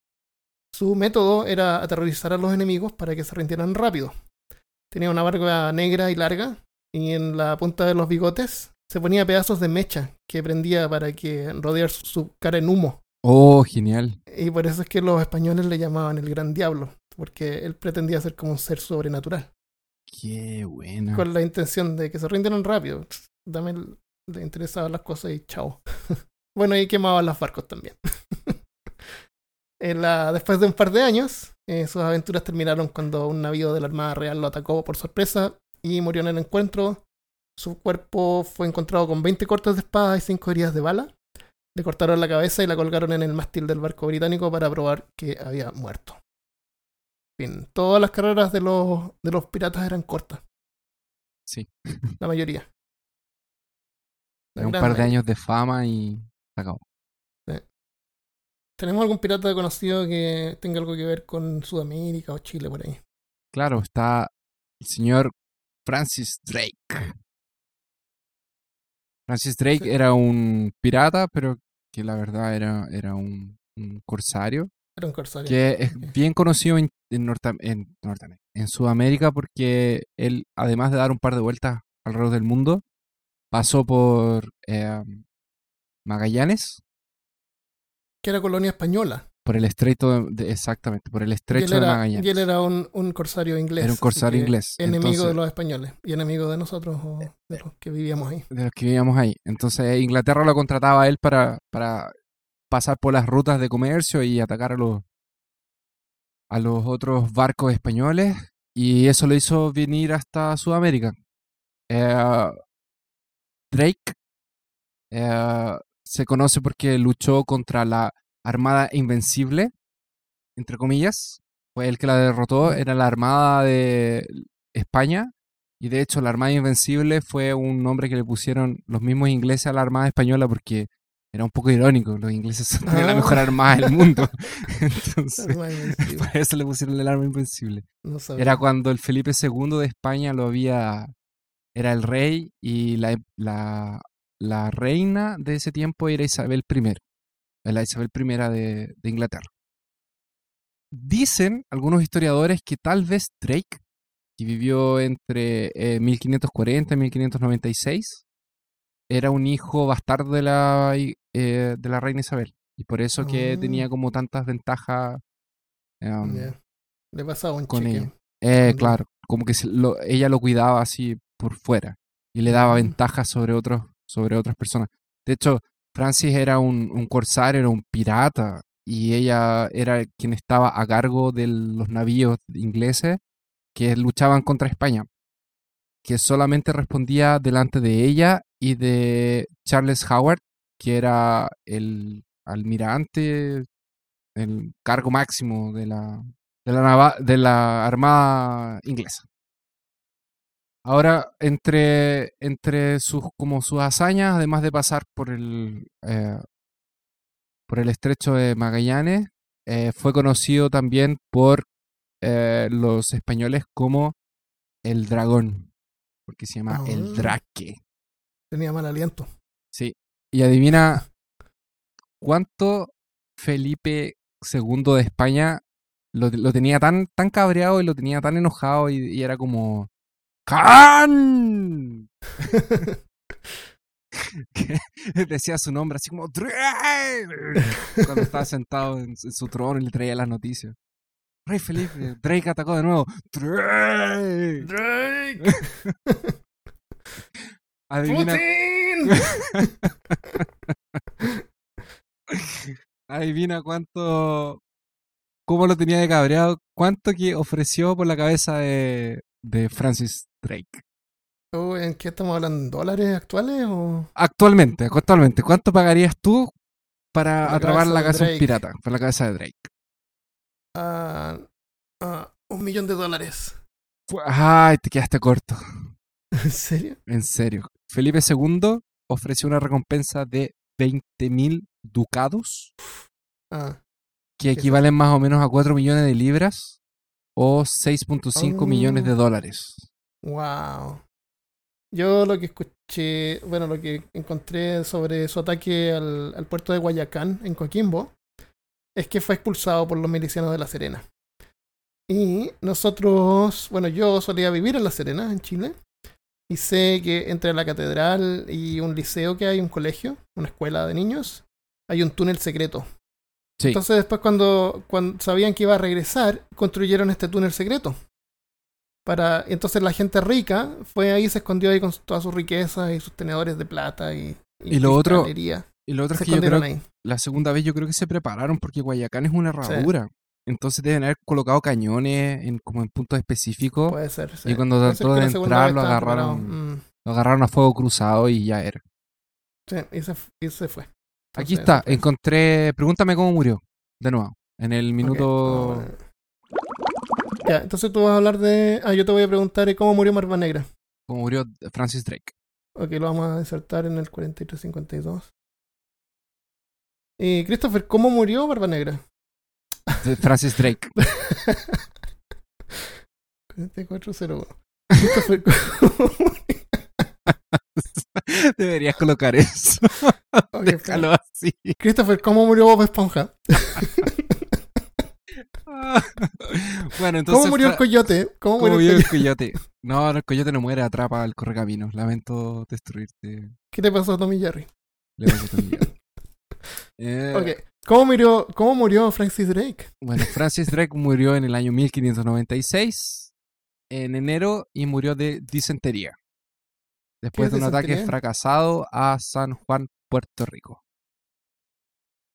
Su método era aterrorizar a los enemigos para que se rindieran rápido. Tenía una barba negra y larga y en la punta de los bigotes se ponía pedazos de mecha que prendía para que rodear su cara en humo. Oh, genial. Y por eso es que los españoles le llamaban el Gran Diablo, porque él pretendía ser como un ser sobrenatural, Qué buena. con la intención de que se rindieran rápido. Dame el- le interesaban las cosas y chao. bueno, y quemaban los barcos también. En la- después de un par de años, eh, sus aventuras terminaron cuando un navío de la Armada Real lo atacó por sorpresa y murió en el encuentro. Su cuerpo fue encontrado con 20 cortes de espada y 5 heridas de bala. Le cortaron la cabeza y la colgaron en el mástil del barco británico para probar que había muerto. Fin, todas las carreras de los, de los piratas eran cortas, Sí. la mayoría. La Un par de años de fama y se acabó. ¿Tenemos algún pirata conocido que tenga algo que ver con Sudamérica o Chile por ahí? Claro, está el señor Francis Drake. Francis Drake Sí. era un pirata, pero que la verdad era, era un, un corsario, Era un corsario. que es bien conocido en, en, Norte- en, Norteamérica, en Sudamérica porque él, además de dar un par de vueltas alrededor del mundo, pasó por eh, Magallanes, Que era colonia española. por el estreito de, de- exactamente, por el estrecho de Magallanes. y él era un, un corsario inglés. Era un corsario inglés, Enemigo entonces- de los españoles. Y enemigo de nosotros o de los que vivíamos ahí. de los que vivíamos ahí. Entonces Inglaterra lo contrataba a él para, para pasar por las rutas de comercio y atacar a los, a los otros barcos españoles. Y eso lo hizo venir hasta Sudamérica. Eh, Drake eh, se conoce porque luchó contra la Armada Invencible, entre comillas. Fue el que la derrotó. Era la Armada de España. Y de hecho, la Armada Invencible fue un nombre que le pusieron los mismos ingleses a la Armada Española porque era un poco irónico. Los ingleses son tenían la Ah. mejor armada del mundo. Entonces, por eso le pusieron el Arma Invencible. No. Era cuando el Felipe II de España lo había. Era el rey y la, la, la reina de ese tiempo era Isabel I. La Isabel I de, de Inglaterra. Dicen algunos historiadores que tal vez Drake, que vivió entre eh, 1540 y 1596, era un hijo bastardo de la, eh, de la reina Isabel. Y por eso que Ah. tenía como tantas ventajas. em. Le pasaba un con cheque. ella. Eh, claro, como que se lo- ella lo cuidaba así por fuera y le daba Mm. ventajas sobre otros, sobre otras personas. De hecho, Francis era un, un corsario, era un pirata y ella era quien estaba a cargo de los navíos ingleses que luchaban contra España, que solamente respondía delante de ella y de Charles Howard, que era el almirante, el cargo máximo de la, de la, de la Armada inglesa. Ahora, entre, entre sus, como sus hazañas, además de pasar por el, eh, por el estrecho de Magallanes, eh, fue conocido también por eh, los españoles como el dragón, porque se llama el Ah. draque. Tenía mal aliento. Sí. Y adivina cuánto Felipe II de España lo, lo tenía tan, tan cabreado y lo tenía tan enojado y, y era como ¡Can! decía su nombre así como Drake cuando estaba sentado en su trono y le traía las noticias. Rey Felipe, Drake atacó de nuevo. Drake. ¡Drake! Adivina, ¡Putin! adivina cuánto. ¿Cómo lo tenía de cabreado? ¿Cuánto que ofreció por la cabeza de, de Francis Drake? ¿En qué estamos hablando? ¿Dólares actuales o...? Actualmente, actualmente, ¿cuánto pagarías tú para la atrapar la Drake. pirata? Por la cabeza de Drake. Ah, Un millón de dólares. Ay, te quedaste corto. ¿En serio? En serio. Felipe II ofreció una recompensa de 20.000 ducados, Ah, que ¿Qué equivalen más o menos a 4 millones de libras o 6.5 millones de Oh. dólares. wow. Yo lo que escuché, bueno, lo que encontré sobre su ataque al, al puerto de Guayacán, en Coquimbo, es que fue expulsado por los milicianos de La Serena. Y nosotros, bueno, yo solía vivir en La Serena, en Chile, y sé que entre la catedral y un liceo que hay, un colegio, una escuela de niños, hay un túnel secreto. Sí. Entonces después cuando, cuando sabían que iba a regresar, construyeron este túnel secreto. Para, entonces la gente rica fue ahí, se escondió ahí con todas sus riquezas y sus tenedores de plata y, Y lo otro-. Y lo otro Se es que yo creo ahí. la segunda vez yo creo que se prepararon porque Guayacán es una herradura. Entonces deben haber colocado cañones en, como en puntos específicos. Puede ser. sí. Y cuando trató de entrar, lo agarraron. Mm, Lo agarraron a fuego cruzado y ya era. sí, y se, y se fue. Aquí está, encontré. Pregúntame cómo murió. De nuevo. En el minuto. Ya, entonces tú vas a hablar de. Ah, yo te voy a preguntar cómo murió Barba Negra. Cómo murió Francis Drake. Ok, lo vamos a insertar en el 4352. Y Christopher, ¿cómo murió Barba Negra? De Francis Drake. 4401. Christopher, ¿cómo Deberías colocar eso. Déjalo así. Christopher, ¿cómo murió Bob Esponja? bueno, entonces. ¿Cómo murió el coyote? ¿Cómo ¿Cómo murió el murió coyote? No, el coyote no muere, atrapa al correcaminos. Lamento destruirte. ¿Qué te pasó a Tommy Jerry? Le pasó a tu amiga. Eh. ¿Cómo murió, ¿Cómo murió Francis Drake? Bueno, Francis Drake murió en el año 1596, en enero, y murió de disentería. Después es de un ataque fracasado a San Juan, Puerto Rico.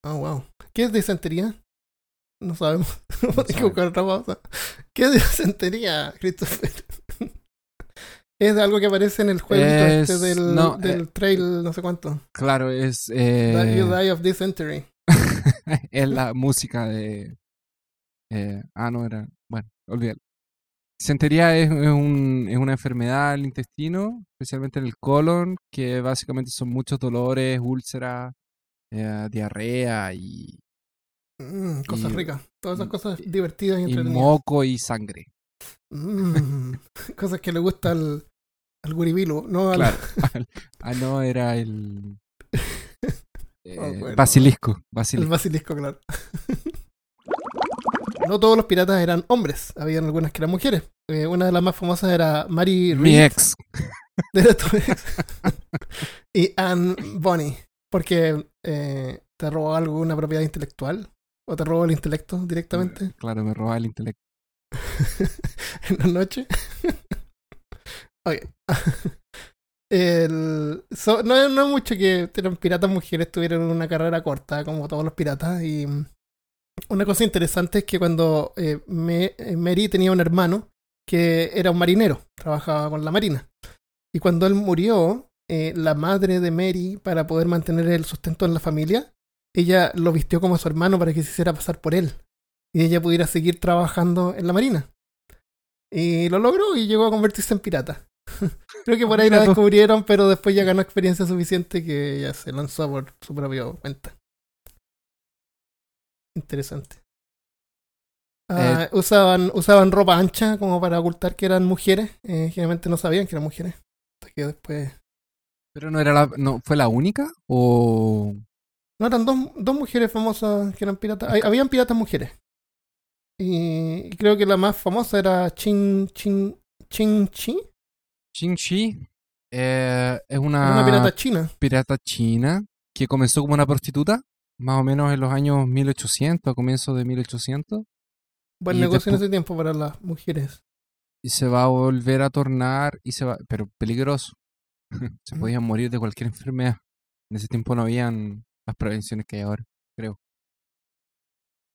Ah, wow. ¿Qué es disentería? No sabemos. Vamos a otra. ¿Qué es disentería, Christopher? Es algo que aparece en el jueguito Es- este del, no, del eh, trail, no sé cuánto. Claro, es, eh, You die of dysentery. es la música de... eh, ah, no, era... Bueno, olvídalo. Disentería es, es un- es una enfermedad del intestino, especialmente en el colon, que básicamente son muchos dolores, úlceras, eh, diarrea y, Mm, cosas Y- ricas. Todas esas y- cosas divertidas y y entretenidas. moco y sangre. Mm, cosas que le gusta al, al guribilo, no al, Claro. ah, no, era el... eh, Oh, bueno. basilisco. al basilisco. basilisco, claro. no todos los piratas eran hombres, habían algunas que eran mujeres. Eh, una de las más famosas era Mary Mi Read, ex. de tu ex. y Anne Bonny, porque eh, te robó alguna propiedad intelectual o te robó el intelecto directamente Claro, me robaba el intelecto. en la noche. El, no, no mucho que los piratas mujeres tuvieran una carrera corta, como todos los piratas. Y mm, una cosa interesante es que cuando eh, eh, Mary tenía un hermano que era un marinero, trabajaba con la marina. Y cuando él murió, eh, la madre de Mary, para poder mantener el sustento en la familia, ella lo vistió como su hermano para que se hiciera pasar por él. Y ella pudiera seguir trabajando en la marina. Y lo logró y llegó a convertirse en pirata. Creo que por ahí la descubrieron, pero después ya ganó experiencia suficiente que ya se lanzó por su propia cuenta. Interesante. Ah, usaban, usaban ropa ancha como para ocultar que eran mujeres. Eh, generalmente no sabían que eran mujeres. Hasta que después. Pero no era la, no, ¿fue la única? ¿O No, eran dos, dos mujeres famosas que eran piratas. Hay- habían piratas mujeres. Y creo que la más famosa era Chin Chin Chin Chi. Qin Shi? Eh, es Una una, pirata china. pirata china que comenzó como una prostituta, más o menos en los años 1800, a comienzos de 1800, Buen negocio en ese tiempo para las mujeres. y se va a volver a tornar, y se va, pero peligroso. se Ujú. podían morir de cualquier enfermedad. En ese tiempo no habían las prevenciones que hay ahora.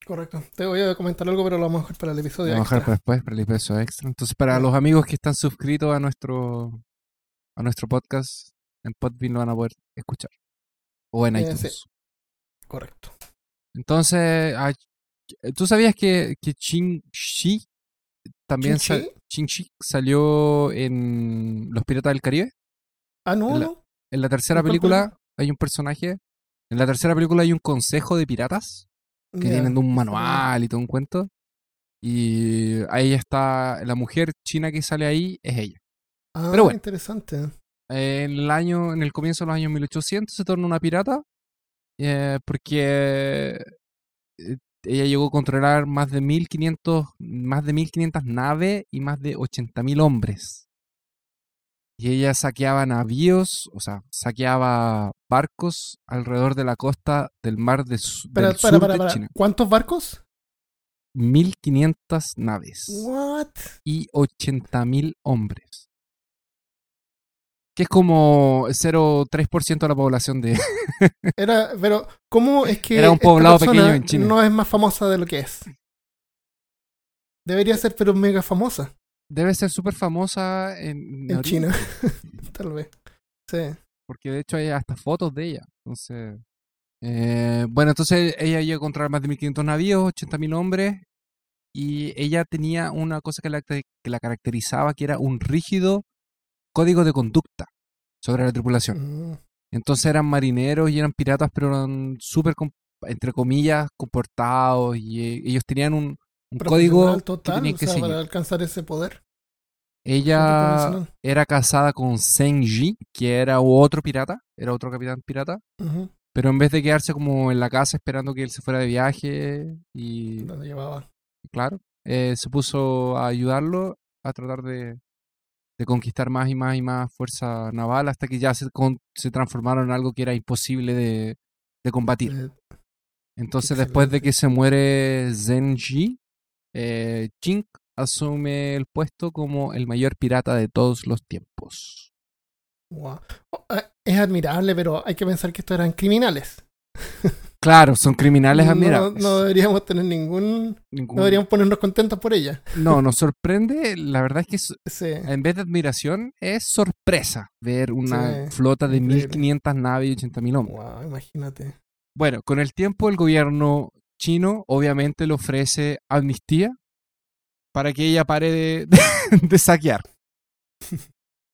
Correcto. Te voy a comentar algo, pero lo vamos a dejar para el episodio. Vamos a dejar extra. para después, para el episodio extra. Entonces, para los amigos que están suscritos a nuestro a nuestro podcast, en Podbean lo van a poder escuchar. O en Eh, iTunes. Correcto. Entonces, ah, ¿tú sabías que, que Qin Shi también sa- ¿Chin-Chi? Chin-Chi salió en Los Piratas del Caribe. Ah, no, En la-. En la tercera ¿En cuál película hay un personaje. En la tercera película hay un consejo de piratas que Ya. tienen un manual y todo un cuento. Y ahí está la mujer china que sale ahí, es ella. Ah, Pero bueno. interesante. En el año, en el comienzo de los años 1800 se torna una pirata eh, porque eh, ella llegó a controlar más de 1500, más de 1500 naves y más de 80.000 hombres. Y ella saqueaba navíos, o sea, saqueaba barcos alrededor de la costa del mar de su- Para, del para, sur para, de. China. ¿Cuántos barcos? 1500 naves What? y 80.000 hombres. Que es como 0,3% de la población de... Era, pero, ¿cómo es que Era un poblado pequeño en China. no es más famosa de lo que es? Debería ser, pero mega famosa Debe ser súper famosa en, China. Tal vez. Sí. Porque de hecho hay hasta fotos de ella. Entonces... eh, bueno, entonces ella llegó a controlar más de 1500 navíos, 80.000 hombres. Y ella tenía una cosa que la, que la caracterizaba, que era un rígido código de conducta sobre la tripulación. Mm. Entonces eran marineros y eran piratas, pero eran súper, entre comillas, comportados y eh, ellos tenían un, un código que total, tenían o que sea, seguir. para alcanzar ese poder. Ella era casada con Senji, que era otro pirata, era otro capitán pirata, pero en vez de quedarse como en la casa esperando que él se fuera de viaje y, Lo llevaba. claro, eh, se puso a ayudarlo a tratar de, de conquistar más y más y más fuerza naval hasta que ya se, con- se transformaron en algo que era imposible de, de combatir. Eh, Entonces, después de que se muere Zenji, eh, Chink asume el puesto como el mayor pirata de todos los tiempos. Wow. Oh, eh, Es admirable, pero hay que pensar que estos eran criminales. Claro, son criminales admirables. no deberíamos tener ningún. Ningún- No deberíamos ponernos contentos por ella. no, nos sorprende. La verdad es que Sí. en vez de admiración, es sorpresa ver una Sí, flota de increíble. 1500 naves y 80.000 hombres. Wow, imagínate. Bueno, con el tiempo el gobierno chino obviamente le ofrece amnistía para que ella pare de, de saquear.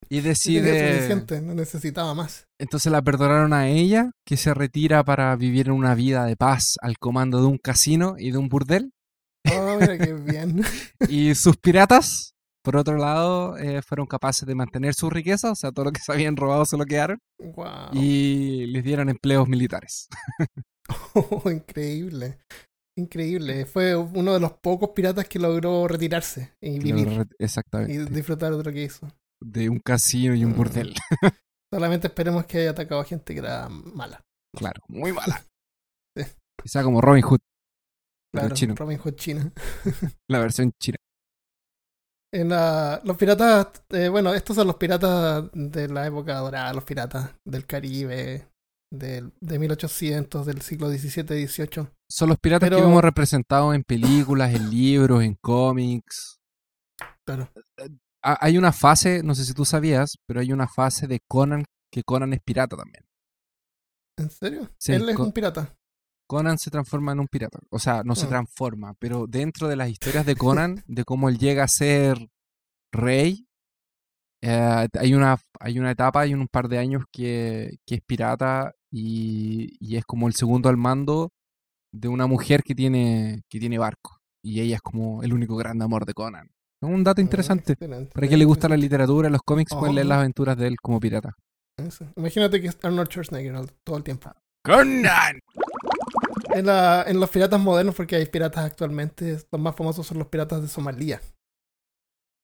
Y decide... suficiente, no necesitaba más. Entonces la perdonaron a ella, que se retira para vivir una vida de paz al comando de un casino y de un burdel. Oh, mira qué bien. Y sus piratas, por otro lado, eh, fueron capaces de mantener su riqueza, o sea, todo lo que se habían robado se lo quedaron, Wow. y les dieron empleos militares. increíble. Increíble. Fue uno de los pocos piratas que logró retirarse y vivir. Re- Y Exactamente. disfrutar de lo que hizo. De un casino y un Mm. burdel. Solamente esperemos que haya atacado a gente que era mala. Claro, muy mala. Sí. Quizá como Robin Hood, Claro, chino, Robin Hood China. la versión china. En la- los piratas, eh, bueno, estos son los piratas de la época dorada, los piratas del Caribe, del, de 1800, del siglo XVII, XVIII. Son los piratas Pero- que vemos representados en películas, en libros, en cómics. Claro. Ha- Hay una fase, no sé si tú sabías, pero hay una fase de Conan que Conan es pirata también. ¿En serio? Sí, Él es un pirata. Conan se transforma en un pirata. O sea, no se Ah. transforma, pero dentro de las historias de Conan, de cómo él llega a ser rey, eh, hay, una, hay una etapa, hay un par de años que, que es pirata y, y es como el segundo al mando de una mujer que tiene, que tiene barco. Y ella es como el único gran amor de Conan. Es un dato interesante. Ah, excelente. Para quien le gusta la literatura, los cómics, pueden leer las aventuras de él como pirata. Eso. Imagínate que es Arnold Schwarzenegger todo el tiempo. ¡Conan! En, la, en los piratas modernos, porque hay piratas actualmente, los más famosos son los piratas de Somalia.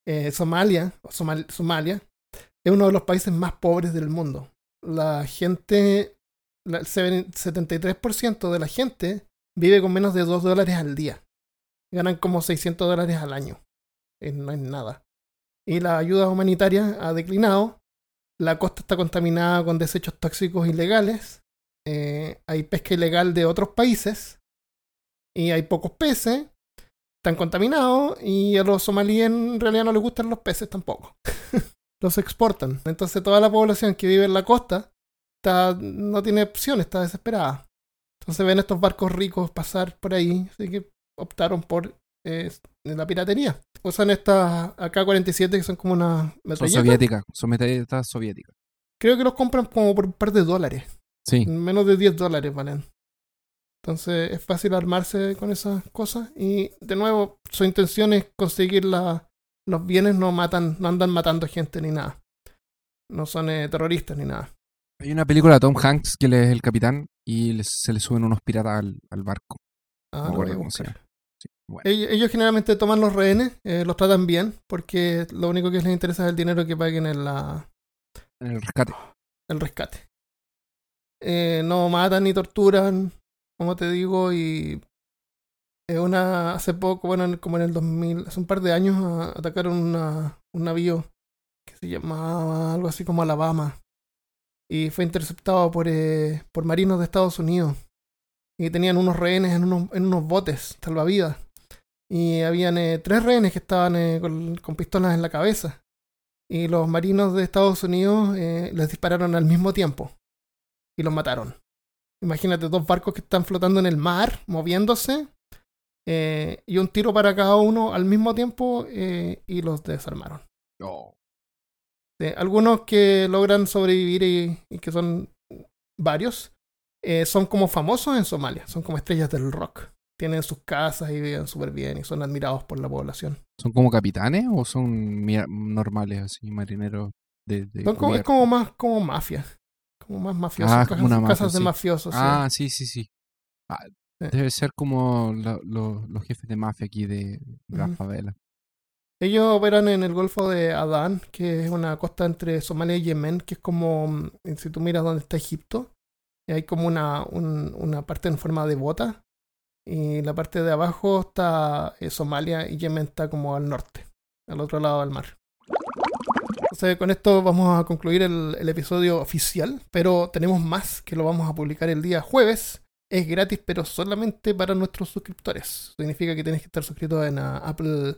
Eh, Somalia, Somalia, es uno de los países más pobres del mundo. La gente, el seven- 73% de la gente vive con menos de 2 dólares al día. Ganan como 600 dólares al año. Eh, no es nada. Y la ayuda humanitaria ha declinado. La costa está contaminada con desechos tóxicos ilegales. Eh, hay pesca ilegal de otros países. Y hay pocos peces. Están contaminados. Y a los somalíes en realidad no les gustan los peces tampoco. los exportan. Entonces toda la población que vive en la costa está, no tiene opción, está desesperada. Entonces ven estos barcos ricos pasar por ahí. Así que optaron por es la piratería. Usan estas AK-47 que son como una Son soviéticas, son metralletas soviéticas. Creo que los compran como por un par de dólares. Sí. Menos de 10 dólares valen. Entonces es fácil armarse con esas cosas. Y de nuevo, su intención es conseguir la- los bienes, no matan, no andan matando gente ni nada. No son eh, terroristas ni nada. Hay una película de Tom Hanks que él es el capitán y les- se le suben unos piratas al, al barco. Ah, No. Sí, bueno. Ellos, ellos generalmente toman los rehenes, eh, los tratan bien, porque lo único que les interesa es el dinero que paguen en la, En el rescate. el rescate. Eh, no matan ni torturan, como te digo, y una hace poco, bueno, en- como en el 2000, hace un par de años, atacaron una- un navío que se llamaba algo así como Alabama y fue interceptado por, eh, por marinos de Estados Unidos y tenían unos rehenes en unos, en unos botes salvavidas y habían eh, tres rehenes que estaban eh, con, con pistolas en la cabeza y los marinos de Estados Unidos eh, les dispararon al mismo tiempo y los mataron. Imagínate dos barcos que están flotando en el mar, moviéndose, eh, y un tiro para cada uno al mismo tiempo eh, y los desarmaron. Sí, algunos que logran sobrevivir y, y que son varios, eh, son como famosos en Somalia, son como estrellas del rock. Tienen sus casas y viven súper bien y son admirados por la población. ¿Son como capitanes o son normales así, marineros de, de Son como, es como más como mafia. Como más mafiosos. Ah, casas, mafia, de sí. mafiosos. Ah, sí, sí, sí. Ah, Sí. Debe ser como lo- lo- los jefes de mafia aquí de, de la favela. Ellos operan en el Golfo de Adán, que es una costa entre Somalia y Yemen, que es como, mm, si tú miras donde está Egipto, y hay como una, un- una parte en forma de bota, y la parte de abajo está eh, Somalia y Yemen está como al norte, al otro lado del mar. Con esto vamos a concluir el, episodio oficial, pero tenemos más que lo vamos a publicar el día jueves. Es gratis, pero solamente para nuestros suscriptores. Significa que tienes que estar suscrito en ah, Apple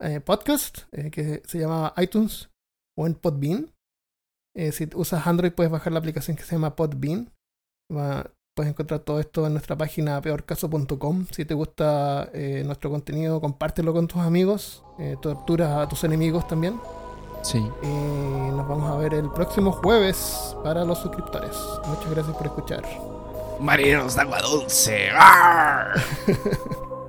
eh, Podcast, eh, que se llama iTunes, o en Podbean. Eh, si usas Android, puedes bajar la aplicación que se llama Podbean. Puedes encontrar todo esto en nuestra página peorcaso.com. Si te gusta nuestro contenido, compártelo con tus amigos. Eh, tortura a tus enemigos también. Sí. Y nos vamos a ver el próximo jueves para los suscriptores. Muchas gracias por escuchar. Marineros de agua dulce.